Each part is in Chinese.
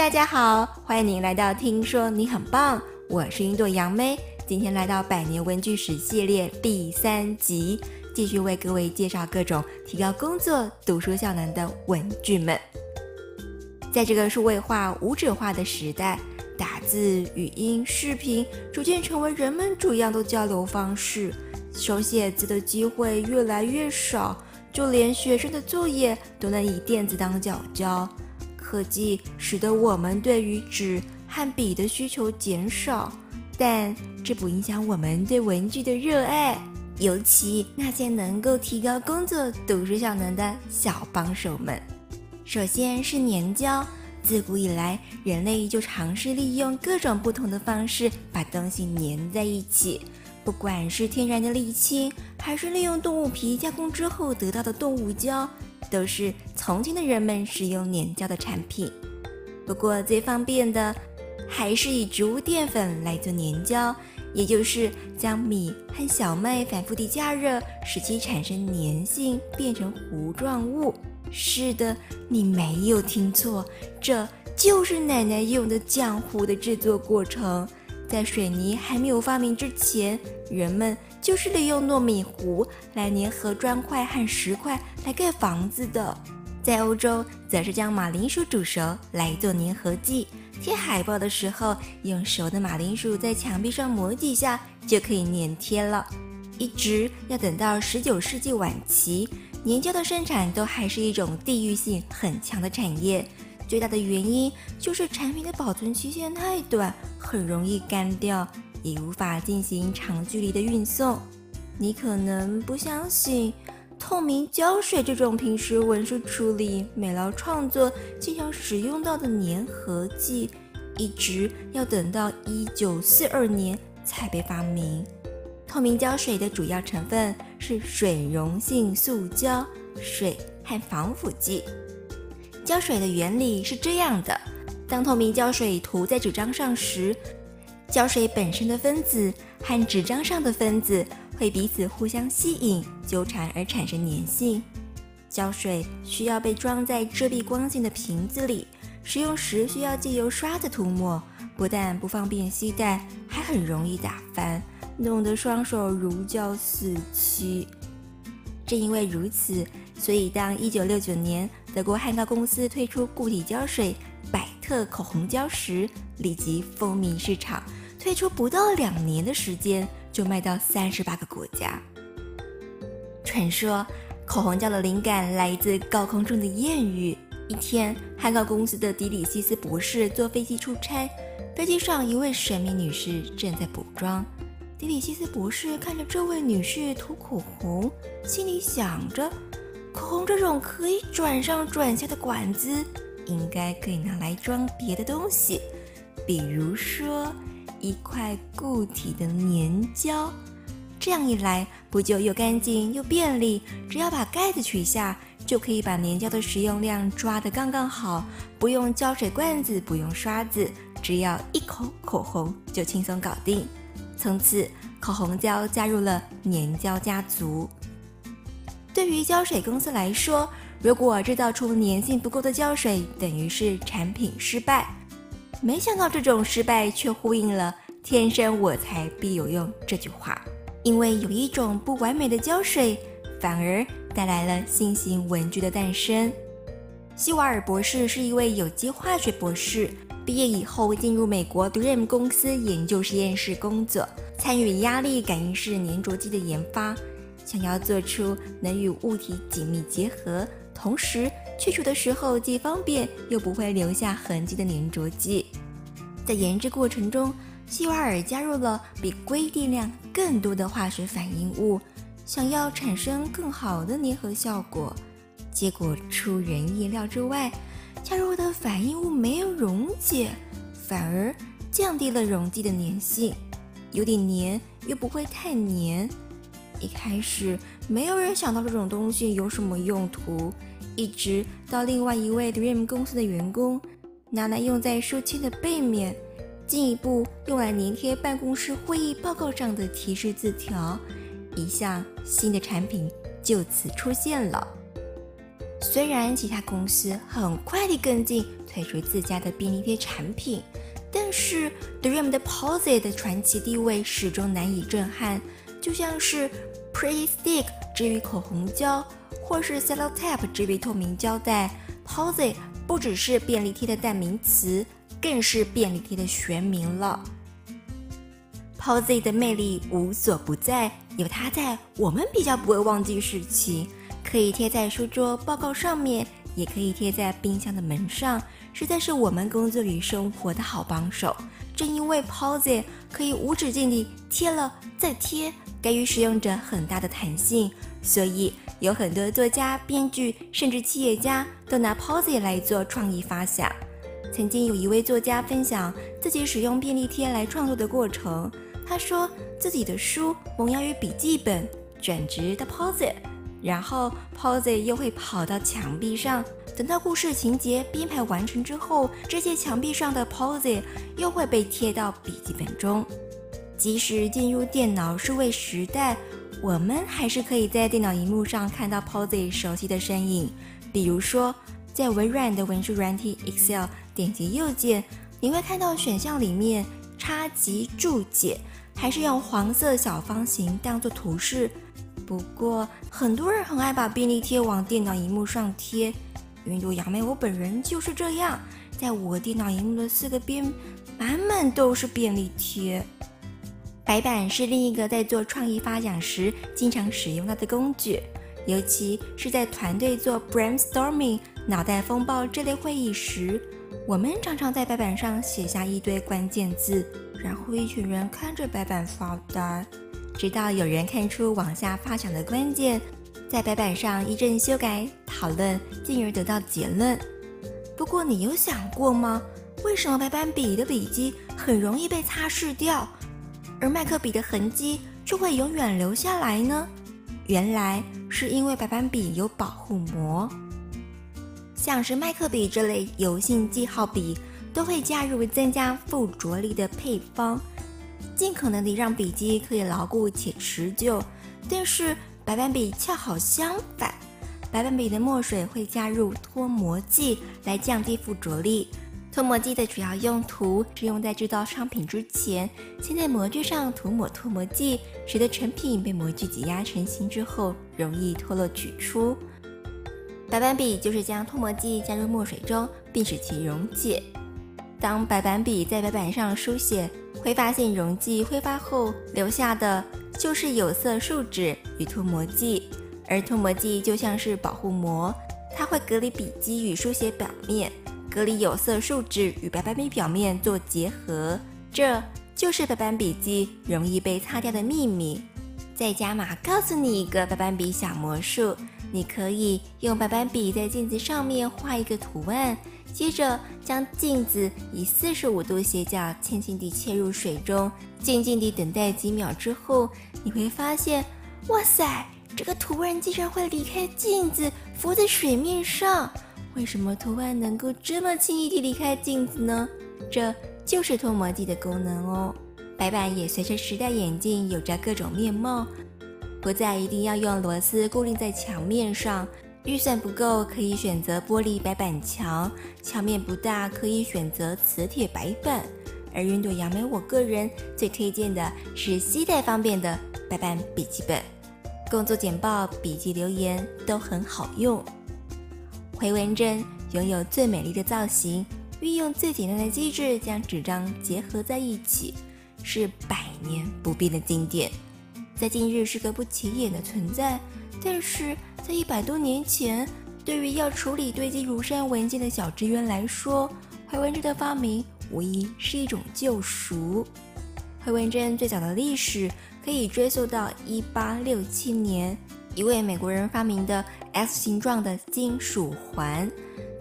大家好，欢迎您来到听说你很棒，我是云朵杨妹，今天来到百年文具史系列第三集，继续为各位介绍各种提高工作读书效能的文具们。在这个数位化、无纸化的时代，打字、语音、视频逐渐成为人们主要的交流方式，手写字的机会越来越少，就连学生的作业都能以电子档缴交。科技使得我们对于纸和笔的需求减少，但这不影响我们对文具的热爱。尤其那些能够提高工作读书效能的小帮手们。首先是粘胶，自古以来，人类就尝试利用各种不同的方式把东西粘在一起，不管是天然的沥青，还是利用动物皮加工之后得到的动物胶。都是从前的人们使用粘胶的产品，不过最方便的还是以植物淀粉来做粘胶，也就是将米和小麦反复地加热，使其产生粘性，变成糊状物。是的，你没有听错，这就是奶奶用的浆糊的制作过程。在水泥还没有发明之前，人们就是利用糯米糊来粘合砖块和石块来盖房子的。在欧洲，则是将马铃薯煮熟来做粘合剂。贴海报的时候，用熟的马铃薯在墙壁上磨几下就可以粘贴了。一直要等到十九世纪晚期，粘胶的生产都还是一种地域性很强的产业。最大的原因就是产品的保存期限太短，很容易干掉，也无法进行长距离的运送。你可能不相信，透明胶水这种平时文书处理、美劳创作经常使用到的粘合剂，一直要等到一九四二年才被发明。透明胶水的主要成分是水溶性塑胶、水和防腐剂。胶水的原理是这样的：当透明胶水涂在纸张上时，胶水本身的分子和纸张上的分子会彼此互相吸引、纠缠而产生粘性。胶水需要被装在遮蔽光线的瓶子里，使用时需要借由刷子涂抹，不但不方便携带，还很容易打翻，弄得双手如胶似漆。正因为如此，所以当一九六九年德国汉高公司推出固体胶水百特口红胶时，立即风靡市场。推出不到两年的时间，就卖到三十八个国家。传说口红胶的灵感来自高空中的艳遇。一天，汉高公司的迪里西斯博士坐飞机出差，飞机上一位神秘女士正在补妆。迪里西斯博士看着这位女士涂口红，心里想着：口红这种可以转上转下的管子，应该可以拿来装别的东西，比如说一块固体的粘胶。这样一来，不就又干净又便利？只要把盖子取下，就可以把粘胶的使用量抓得刚刚好，不用胶水罐子，不用刷子，只要一口口红就轻松搞定。从此，口红胶加入了粘胶家族。对于胶水公司来说，如果制造出粘性不够的胶水，等于是产品失败。没想到这种失败却呼应了“天生我材必有用”这句话。因为有一种不完美的胶水，反而带来了新型文具的诞生。希瓦尔博士是一位有机化学博士。毕业以后，进入美国 Dream 公司研究实验室工作，参与压力感应式粘着剂的研发，想要做出能与物体紧密结合，同时去除的时候既方便又不会留下痕迹的粘着剂。在研制过程中，希瓦尔加入了比规定量更多的化学反应物，想要产生更好的粘合效果，结果出人意料之外。加入的反应物没有溶解，反而降低了溶剂的粘性，有点黏又不会太黏。一开始没有人想到这种东西有什么用途，一直到另外一位 Dream 公司的员工拿来用在书签的背面，进一步用来粘贴办公室会议报告上的提示字条，一项新的产品就此出现了。虽然其他公司很快地跟进推出自家的便利贴产品，但是 Dream 的 Posit 的传奇地位始终难以震撼。就像是 Pretty Stick 之于口红胶，或是 Sellotape 之于透明胶带，Post-it 不只是便利贴的代名词，更是便利贴的学名了。Post-it 的魅力无所不在，有它在，我们比较不会忘记事情。可以贴在书桌报告上面，也可以贴在冰箱的门上，实在是我们工作与生活的好帮手。正因为 Post-it 可以无止境地贴了再贴，给予使用者很大的弹性，所以有很多作家、编剧甚至企业家都拿 Posy 来做创意发想。曾经有一位作家分享自己使用便利贴来创作的过程，他说自己的书萌芽于笔记本，转职到 Posy，。然后 Posy 又会跑到墙壁上，等到故事情节编排完成之后，这些墙壁上的 Posy 又会被贴到笔记本中。即使进入电脑数位时代，我们还是可以在电脑荧幕上看到 Post-it 熟悉的身影。比如说，在微软的文书软体 Excel，点击右键，你会看到选项里面插及注解，还是用黄色小方形当做图示。不过，很多人很爱把便利贴往电脑荧幕上贴。云朵杨梅，我本人就是这样，在我电脑荧幕的四个边，满满都是便利贴。白板是另一个在做创意发想时经常使用到的工具，尤其是在团队做 brainstorming、脑袋风暴这类会议时，我们常常在白板上写下一堆关键字，然后一群人看着白板发呆。直到有人看出往下发想的关键，在白板上一阵修改讨论，进而得到结论。不过，你有想过吗？为什么白板笔的笔迹很容易被擦拭掉，而麦克笔的痕迹却会永远留下来呢？原来是因为白板笔有保护膜，像是麦克笔这类油性记号笔，都会加入增加附着力的配方。尽可能地让笔迹可以牢固且持久，但是白板笔恰好相反，白板笔的墨水会加入脱膜剂来降低附着力。脱模剂的主要用途是用在制造商品之前，先在模具上涂抹脱模剂，使得成品被模具挤压成型之后容易脱落取出。白板笔就是将脱模剂加入墨水中，并使其溶解。当白板笔在白板上书写，挥发性溶剂挥发后留下的就是有色树脂与脱模剂，而脱模剂就像是保护膜，它会隔离笔迹与书写表面，隔离有色树脂与白板笔表面做结合，这就是白板笔记容易被擦掉的秘密。再加码告诉你一个白板笔小魔术，你可以用白板笔在镜子上面画一个图案。接着将镜子以四十五度斜角轻轻地切入水中，静静地等待几秒之后，你会发现，哇塞，这个图案竟然会离开镜子，浮在水面上。为什么图案能够这么轻易地离开镜子呢？这就是脱模剂的功能哦。白板也随着时代演进，有着各种面貌，不再一定要用螺丝固定在墙面上。预算不够，可以选择玻璃白板墙；墙面不大，可以选择磁铁白板。而云朵杨梅，我个人最推荐的是携带方便的白板笔记本，工作简报、笔记留言都很好用。回纹针拥有最美丽的造型，运用最简单的机制将纸张结合在一起，是百年不变的经典，在今日是个不起眼的存在，但是。在一百多年前，对于要处理堆积如山文件的小职员来说，回纹针的发明无疑是一种救赎。回纹针最早的历史可以追溯到一八六七年，一位美国人发明的 S 形状的金属环，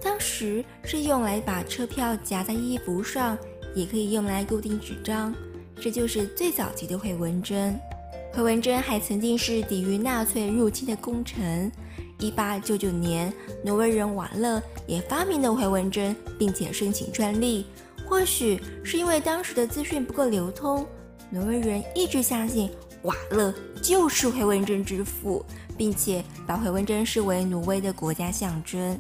当时是用来把车票夹在衣服上，也可以用来固定纸张，这就是最早期的回纹针。回纹针还曾经是抵御纳粹入侵的功臣。一八九九年，挪威人瓦勒也发明了回纹针，并且申请专利。或许是因为当时的资讯不够流通，挪威人一直相信瓦勒就是回纹针之父，并且把回纹针视为挪威的国家象征。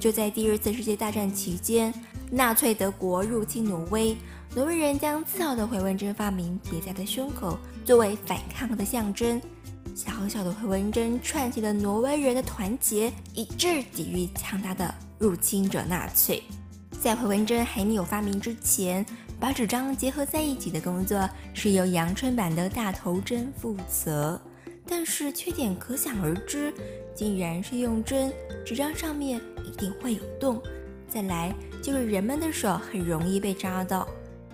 就在第二次世界大战期间，纳粹德国入侵挪威，挪威人将自豪的回纹针发明别在了胸口，作为反抗的象征。小小的回纹针串起了挪威人的团结，一致抵御强大的入侵者纳粹。在回纹针还没有发明之前，把纸张结合在一起的工作是由阳春版的大头针负责。但是缺点可想而知，既然是用针，纸张上面一定会有洞。再来就是人们的手很容易被扎到。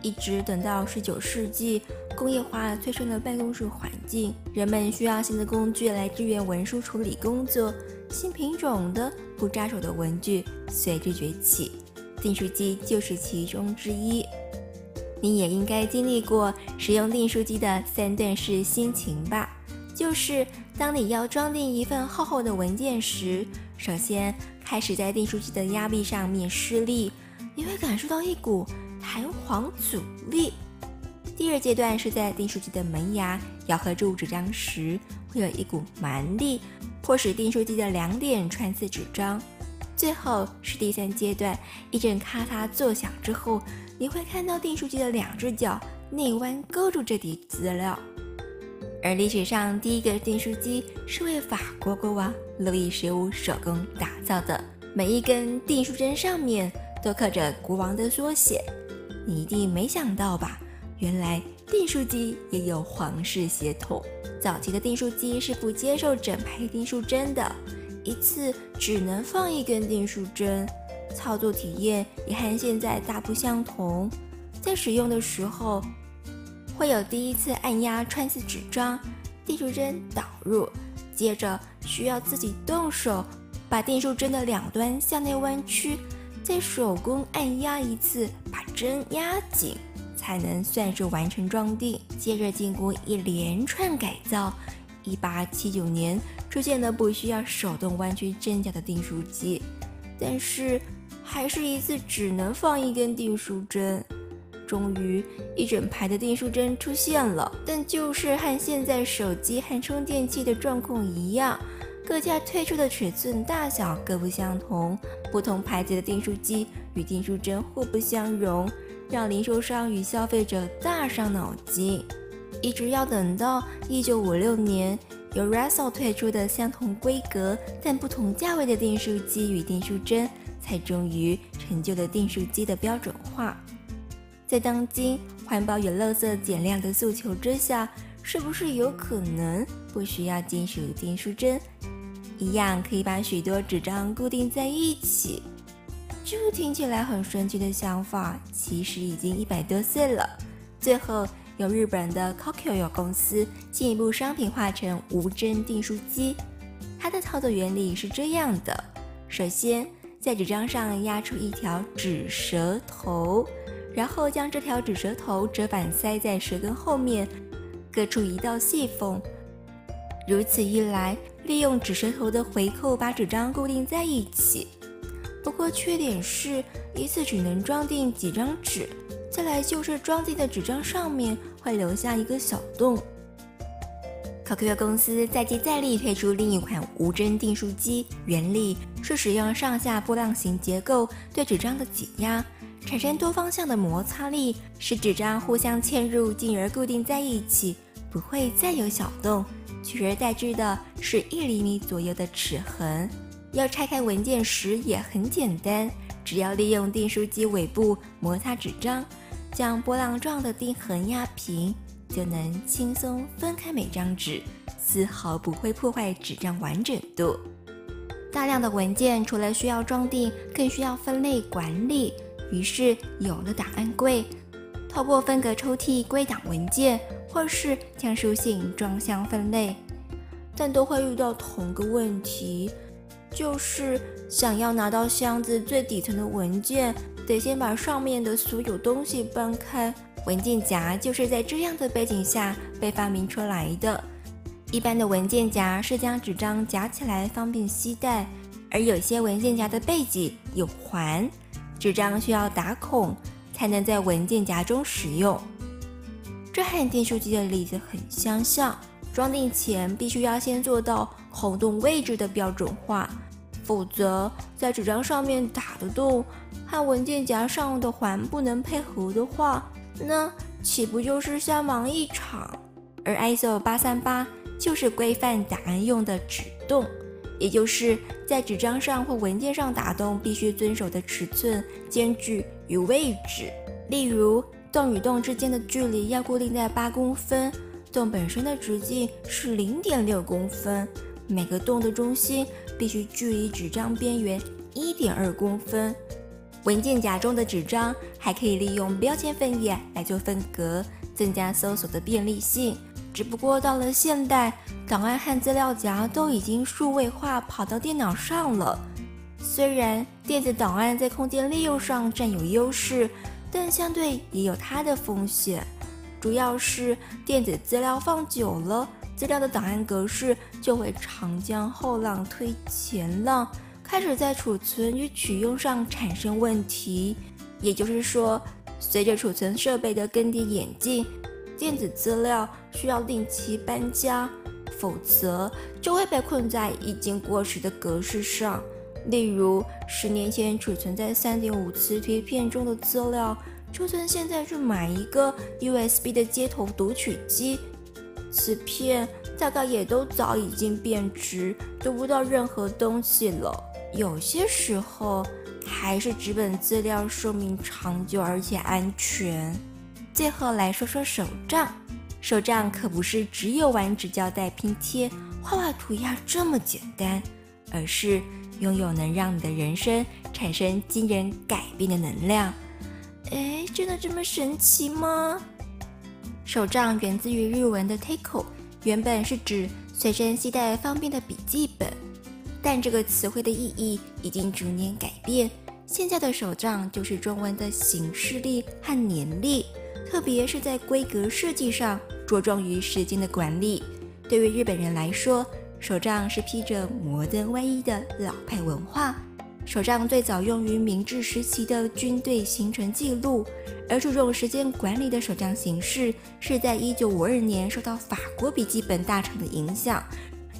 一直等到十九世纪，工业化催生了办公室环境，人们需要新的工具来支援文书处理工作，新品种的不扎手的文具随之崛起。订书机就是其中之一，你也应该经历过使用订书机的三段式心情吧？就是当你要装订一份厚厚的文件时，首先开始在订书机的压臂上面施力，你会感受到一股弹簧阻力。第二阶段是在订书机的门牙咬合住纸张时，会有一股蛮力，迫使订书机的两点穿刺纸张。最后是第三阶段，一阵咔嚓作响之后，你会看到订书机的两只脚内弯勾住这叠资料。而历史上第一个订书机是为法国国王路易十五手工打造的，每一根订书针上面都刻着国王的缩写。你一定没想到吧？原来订书机也有皇室血统。早期的订书机是不接受整排订书针的。一次只能放一根订书针，操作体验也和现在大不相同。在使用的时候，会有第一次按压穿刺纸张，订书针导入，接着需要自己动手把订书针的两端向内弯曲，再手工按压一次，把针压紧，才能算是完成装订。接着经过一连串改造。一八七九年出现了不需要手动弯曲针脚的订书机，但是还是一次只能放一根订书针。终于，一整排的订书针出现了，但就是和现在手机和充电器的状况一样，各家推出的尺寸大小各不相同，不同牌子的订书机与订书针互不相容，让零售商与消费者大伤脑筋。一直要等到一九五六年，由 Russell 推出的相同规格但不同价位的订书机与订书针，才终于成就了订书机的标准化。在当今环保与垃圾减量的诉求之下，是不是有可能不需要金属订书针，一样可以把许多纸张固定在一起？这听起来很神奇的想法，其实已经一百多岁了。最后。由日本的 Kokyo 公司进一步商品化成无针订书机，它的操作原理是这样的：首先在纸张上压出一条纸舌头，然后将这条纸舌头折板塞在舌根后面，各处一道细缝。如此一来，利用纸舌头的回扣把纸张固定在一起。不过缺点是一次只能装订几张纸。再来就是装订的纸张上面会留下一个小洞。Kokyo 公司再接再厉推出另一款无针订书机，原理是使用上下波浪形结构对纸张的挤压，产生多方向的摩擦力，使纸张互相嵌入，进而固定在一起，不会再有小洞。取而代之的是一厘米左右的齿痕。要拆开文件时也很简单，只要利用订书机尾部摩擦纸张。将波浪状的钉痕压平，就能轻松分开每张纸，丝毫不会破坏纸张完整度。大量的文件除了需要装订，更需要分类管理，于是有了档案柜，透过分隔抽屉归档文件，或是将书信装箱分类，但都会遇到同个问题，就是想要拿到箱子最底层的文件。得先把上面的所有东西搬开。文件夹就是在这样的背景下被发明出来的。一般的文件夹是将纸张夹起来方便携带，而有些文件夹的背脊有环，纸张需要打孔才能在文件夹中使用。这和订书机的例子很相像。装订前必须要先做到孔洞位置的标准化。否则，在纸张上面打的洞和文件夹上的环不能配合的话，那岂不就是瞎忙一场？而 ISO 八三八就是规范答案用的纸洞，也就是在纸张上或文件上打洞必须遵守的尺寸、间距与位置。例如，洞与洞之间的距离要固定在八公分，洞本身的直径是零点六公分，每个洞的中心必须距离纸张边缘一点二公分。文件夹中的纸张还可以利用标签分页来做分隔，增加搜索的便利性。只不过到了现代，档案和资料夹都已经数位化，跑到电脑上了。虽然电子档案在空间利用上占有优势，但相对也有它的风险。主要是电子资料放久了，资料的档案格式就会长江后浪推前浪，开始在储存与取用上产生问题。也就是说，随着储存设备的更迭演进，电子资料需要定期搬家，否则就会被困在已经过时的格式上。例如，十年前储存在三点五磁碟片中的资料，就算现在去买一个 USB 的接头读取机，磁片大概也都早已经变质，读不到任何东西了。有些时候，还是纸本资料寿命长久而且安全。最后来说说手账，手账可不是只有玩纸胶带拼贴、画画涂鸦这么简单，而是拥有能让你的人生产生惊人改变的能量。哎，真的这么神奇吗？手账源自于日文的 “takeo”，原本是指随身携带方便的笔记本，但这个词汇的意义已经逐年改变，现在的手账就是中文的行事历和年历。特别是在规格设计上着重于时间的管理。对于日本人来说，手账是披着摩登外衣的老派文化。手账最早用于明治时期的军队行程记录，而注重时间管理的手账形式是在一九五二年受到法国笔记本大厂的影响，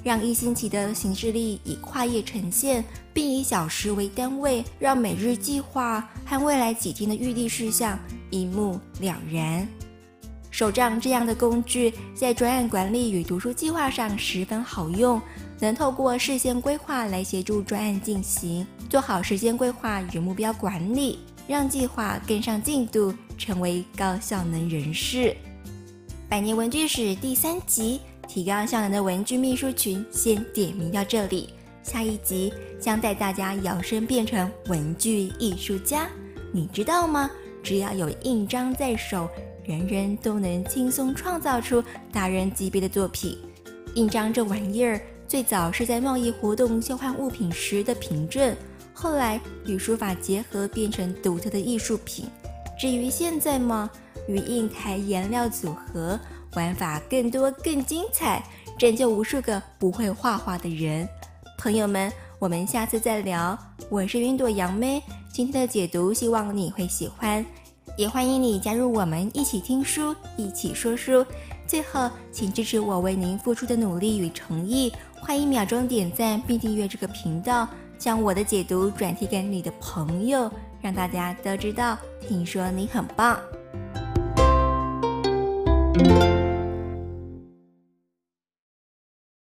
让一星期的行事历以跨页呈现，并以小时为单位，让每日计划和未来几天的预定事项。一目了然。手账这样的工具在专案管理与读书计划上十分好用，能透过事先规划来协助专案进行，做好时间规划与目标管理，让计划跟上进度，成为高效能人士。百年文具史第三集，提高效能的文具秘书群，先点名到这里。下一集将带大家摇身变成文具艺术家，你知道吗？只要有印章在手，人人都能轻松创造出达人级别的作品。印章这玩意儿最早是在贸易活动交换物品时的凭证，后来与书法结合，变成独特的艺术品。至于现在嘛，与印台颜料组合，玩法更多更精彩，拯救无数个不会画画的人。朋友们，我们下次再聊。我是云朵杨妹。今天的解读，希望你会喜欢，也欢迎你加入我们一起听书，一起说书。最后，请支持我为您付出的努力与诚意，快一秒钟点赞并订阅这个频道，将我的解读转贴给你的朋友，让大家都知道。听说你很棒。